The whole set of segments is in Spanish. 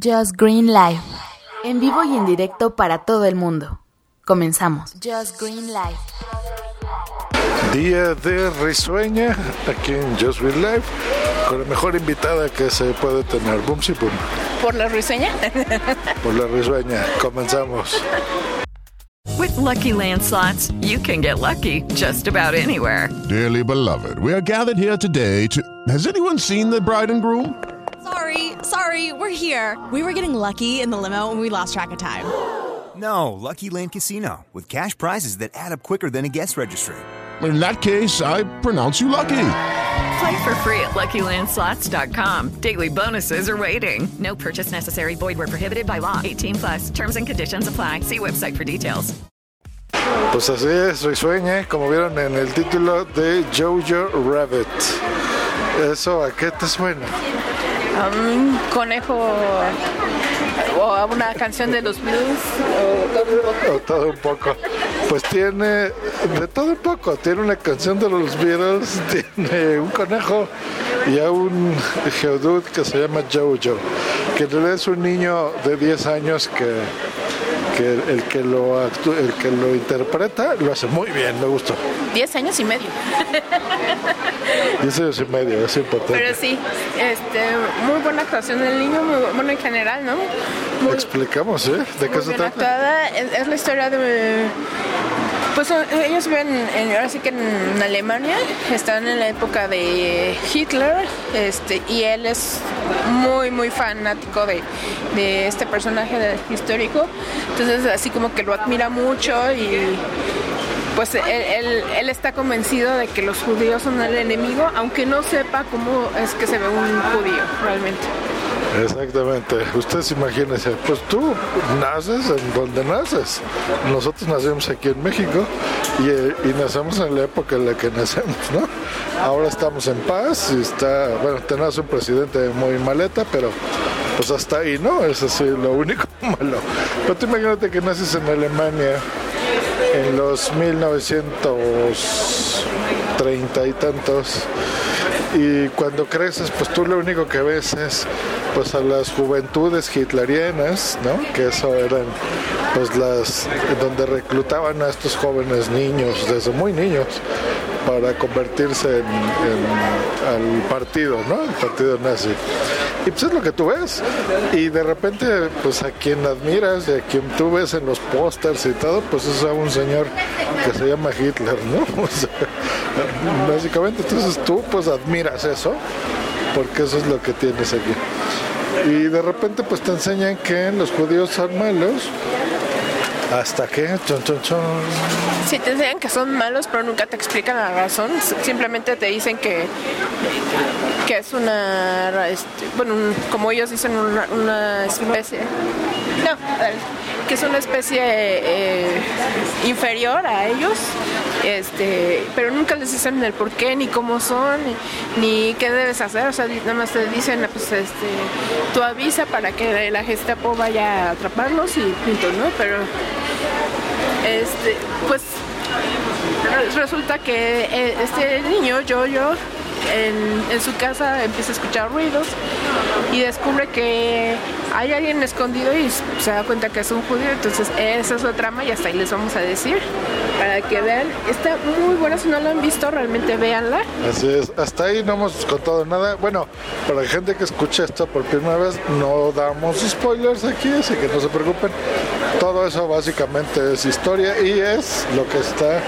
Just Green Live. En vivo y en directo para todo el mundo. Comenzamos. Just Green Live. Día de risueña aquí en Just Green Live con la mejor invitada que se puede tener. Boom, sí, boom. ¿Por la risueña? Por la risueña. Comenzamos. With Lucky Land slots, you can get lucky just about anywhere. Dearly beloved, we are gathered here today to. Has anyone seen the bride and groom? Sorry, sorry, we're here. We were getting lucky in the limo and we lost track of time. No, Lucky Land Casino, with cash prizes that add up quicker than a guest registry. In that case, I pronounce you lucky. Play for free at LuckyLandSlots.com. Daily bonuses are waiting. No purchase necessary. Void where prohibited by law. 18 plus. Terms and conditions apply. See website for details. Pues así es, risueña, ¿eh? como vieron en el título de Jojo Rabbit. ¿Eso a qué te suena? Un conejo o a una canción de los blues o todo un poco. Pues tiene de todo un poco. Tiene una canción de los Beatles, tiene un conejo y a un geodude que se llama Jojo, que en realidad es un niño de 10 años que, que el, que lo actú- el que lo interpreta lo hace muy bien, me gustó. Diez años y medio. 10 años y medio, es importante. Pero sí, este, muy buena actuación del niño, muy bu- bueno en general, ¿no? Muy, Explicamos, ¿eh? ¿De qué se trata? actuada. Es, es la historia de... Pues ellos viven en, ahora sí que en Alemania, están en la época de Hitler, este, y él es muy, muy fanático de, de este personaje histórico. Entonces así como que lo admira mucho y pues él, él- está convencido de que los judíos son el enemigo, aunque no sepa cómo es que se ve un judío realmente. Exactamente. Ustedes imagínense, pues tú naces en donde naces. Nosotros nacemos aquí en México y, eh, y nacemos en la época en la que nacemos, ¿no? Ahora estamos en paz y está, bueno, tenemos un presidente muy maleta, pero pues hasta ahí, ¿no? Es así lo único malo. Pero tú imagínate que naces en Alemania en los 1930 y tantos y cuando creces pues tú lo único que ves es pues a las juventudes hitlerianas no que eso eran pues las donde reclutaban a estos jóvenes niños desde muy niños para convertirse en, en- al partido no el partido nazi y pues es lo que tú ves. Y de repente pues a quien admiras y a quien tú ves en los pósters y todo pues es a un señor que se llama Hitler no básicamente entonces tú pues admiras eso porque eso es lo que tienes aquí. Y de repente pues te enseñan que los judíos son malos hasta que chon, chon, chon. Sí, te enseñan que son malos, pero nunca te explican la razón. Simplemente te dicen que, que es una, este, bueno, un- como ellos dicen, una, una especie. No, que es una especie eh, inferior a ellos, este, pero nunca les dicen el por qué, ni cómo son, ni, ni qué debes hacer. O sea, nada más te dicen, pues, este, tú avisa para que la Gestapo vaya a atraparlos y punto, ¿no? Pero este, pues re- resulta que eh, este niño, yo, yo, en, en su casa empieza a escuchar ruidos y descubre que hay alguien escondido y se da cuenta que es un judío. Entonces, esa es su trama y hasta ahí les vamos a decir para que vean. Está muy buena, si no la han visto, realmente véanla. Así es, hasta ahí no hemos contado nada. Bueno, para la gente que escucha esto por primera vez, no damos spoilers aquí, así que no se preocupen. Todo eso básicamente es historia y es lo que está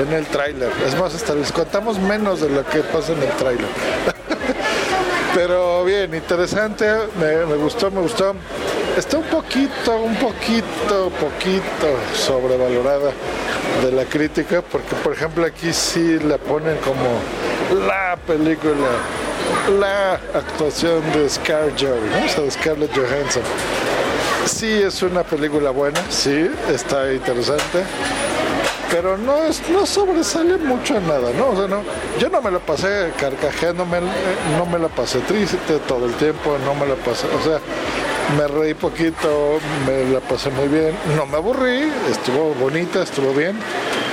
en el tráiler. Es más, hasta les contamos menos de lo que pasa en el tráiler. Pero bien, interesante, me, gustó, me gustó. Está un poquito, un poquito, poquito sobrevalorada de la crítica, porque por ejemplo aquí sí la ponen como la película la actuación de ¿no? O sea, de Scarlett Johansson. Sí es una película buena, sí, está interesante, pero no es, no sobresale mucho en nada, ¿no? O sea, no, yo no me la pasé carcajeándome, no me la pasé triste todo el tiempo, no me la pasé, o sea, me reí poquito, me la pasé muy bien, no me aburrí, estuvo bonita, estuvo bien,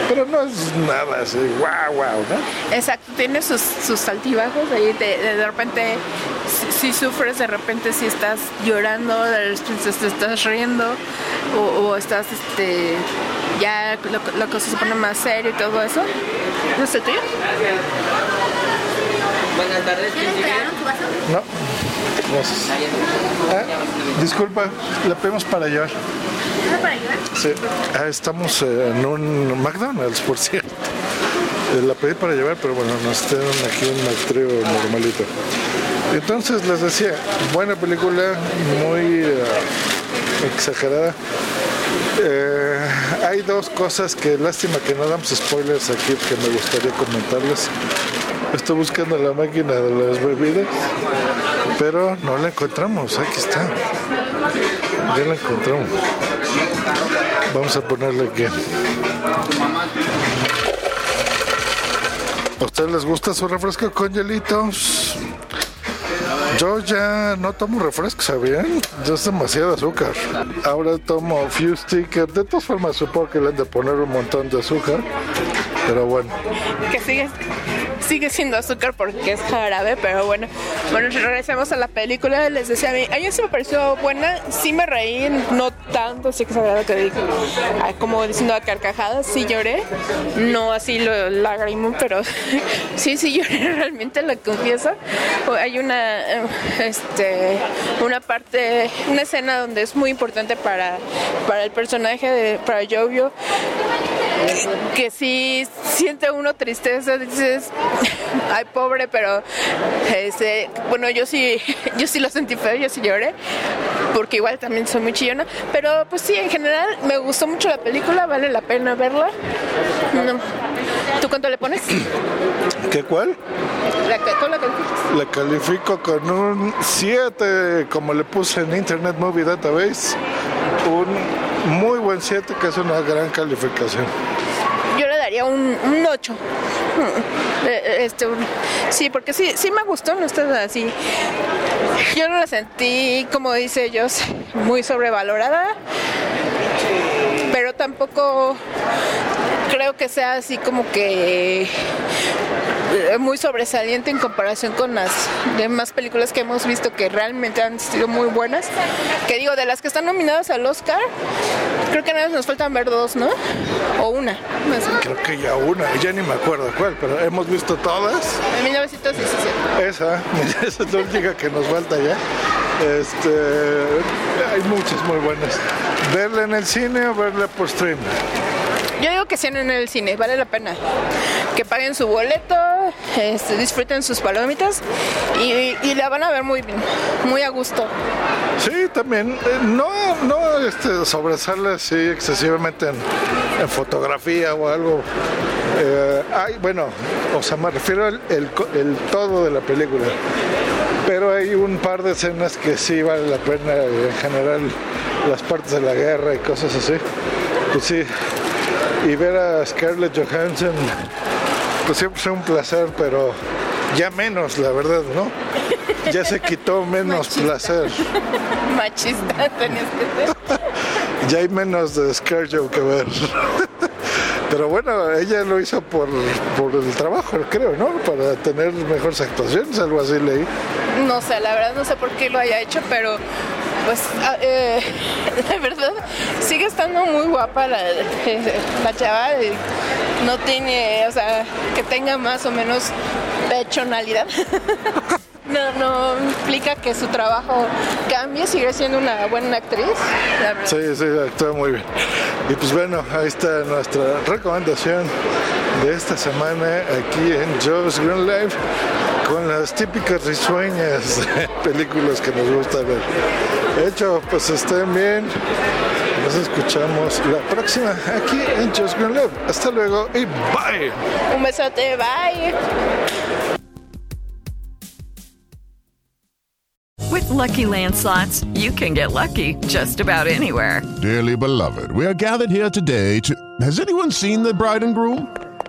pero no es nada así, wow, wow, ¿no? Exacto, tiene sus, sus altibajos, ahí de repente si, si, sufres, de repente si estás llorando, de repente te estás riendo o, o estás este ya la, la, cosa se pone más serio y todo eso. ¿No es el tuyo? Buenas tardes, No. Gracias. Ah, disculpa, la pedimos para llevar. para llevar? Sí. Ah, estamos en un McDonald's, por cierto. La pedí para llevar, pero bueno, nos tienen aquí un maestro normalito. Entonces les decía, buena película, muy uh, exagerada. Eh, hay dos cosas que lástima que no damos spoilers aquí que me gustaría comentarles. Estoy buscando la máquina de las bebidas, pero no la encontramos. Aquí está. Ya la encontramos. Vamos a ponerle aquí. ¿A ustedes les gusta su refresco con hielitos? Yo ya no tomo refresco, ¿sabían? Ya es demasiado azúcar. Ahora tomo Fuse Ticket. De todas formas, supongo que le han de poner un montón de azúcar. Pero bueno. Que sigue, sigue siendo azúcar porque es jarabe, pero bueno. Bueno, regresemos a la película. Les decía a mí, a mí sí me pareció buena. Sí me reí, no tanto, sí que es que digo, como diciendo a carcajadas, sí lloré. No así lo lágrimo, pero sí, sí lloré realmente, lo confieso. Hay una, este, una parte, una escena donde es muy importante para, para el personaje de, para Jovio que sí siente uno tristeza, dices, ay pobre, pero este, bueno, yo sí, yo sí lo sentí feo, yo sí lloré, porque igual también soy muy chillona, pero pues sí, en general me gustó mucho la película, vale la pena verla. No. ¿Tú cuánto le pones? ¿Qué cuál? La, ¿Tú la calificas? La califico con un 7, como le puse en Internet Movie Database. Un muy buen 7, que es una gran calificación. Yo le daría un, un 8. Este, un, sí, porque sí, sí me gustó, no está así. Yo no la sentí, como dice ellos, muy sobrevalorada, pero tampoco creo que sea así como que muy sobresaliente en comparación con las demás películas que hemos visto que realmente han sido muy buenas. Que digo, de las que están nominadas al Oscar, creo que nada más nos faltan ver dos, ¿no? O una. Creo que ya una, ya ni me acuerdo cuál, pero hemos visto todas. En 1917. Esa, esa es la única que nos falta ya. Este, hay muchas muy buenas. Verla en el cine o verla por stream. Yo digo que sean en el cine, vale la pena. Que paguen su boleto, este, disfruten sus palomitas y, la van a ver muy bien, muy a gusto. Sí, también. Eh, no no este, sobresale así excesivamente en, fotografía o algo. Eh, hay, bueno, o sea, me refiero al el, el todo de la película. Pero hay un par de escenas que sí vale la pena, en general, las partes de la guerra y cosas así. Pues sí, y ver a Scarlett Johansson, pues siempre es un placer, pero ya menos, la verdad, ¿no? Ya se quitó menos Machista. placer. Machista tenías que ser. Ya hay menos de Scarjo que ver. Pero bueno, ella lo hizo por, por el trabajo, creo, ¿no? Para tener mejores actuaciones, algo así leí. No sé, la verdad no sé por qué lo haya hecho, pero pues eh, de verdad sigue estando muy guapa la, la chava. No tiene, o sea, que tenga más o menos pechonalidad. No, no implica que su trabajo cambie, sigue siendo una buena actriz. Sí, sí, actúa muy bien. Y pues bueno, ahí está nuestra recomendación de esta semana aquí en Joe's Green Life con las típicas risueñas películas que nos gusta ver. De hecho, pues estén bien. Nos escuchamos la próxima aquí en Joe's Green Life. Hasta luego y bye. Un besote, bye. With lucky Land slots, you can get lucky just about anywhere. Dearly beloved, we are gathered here today to. Has anyone seen the bride and groom?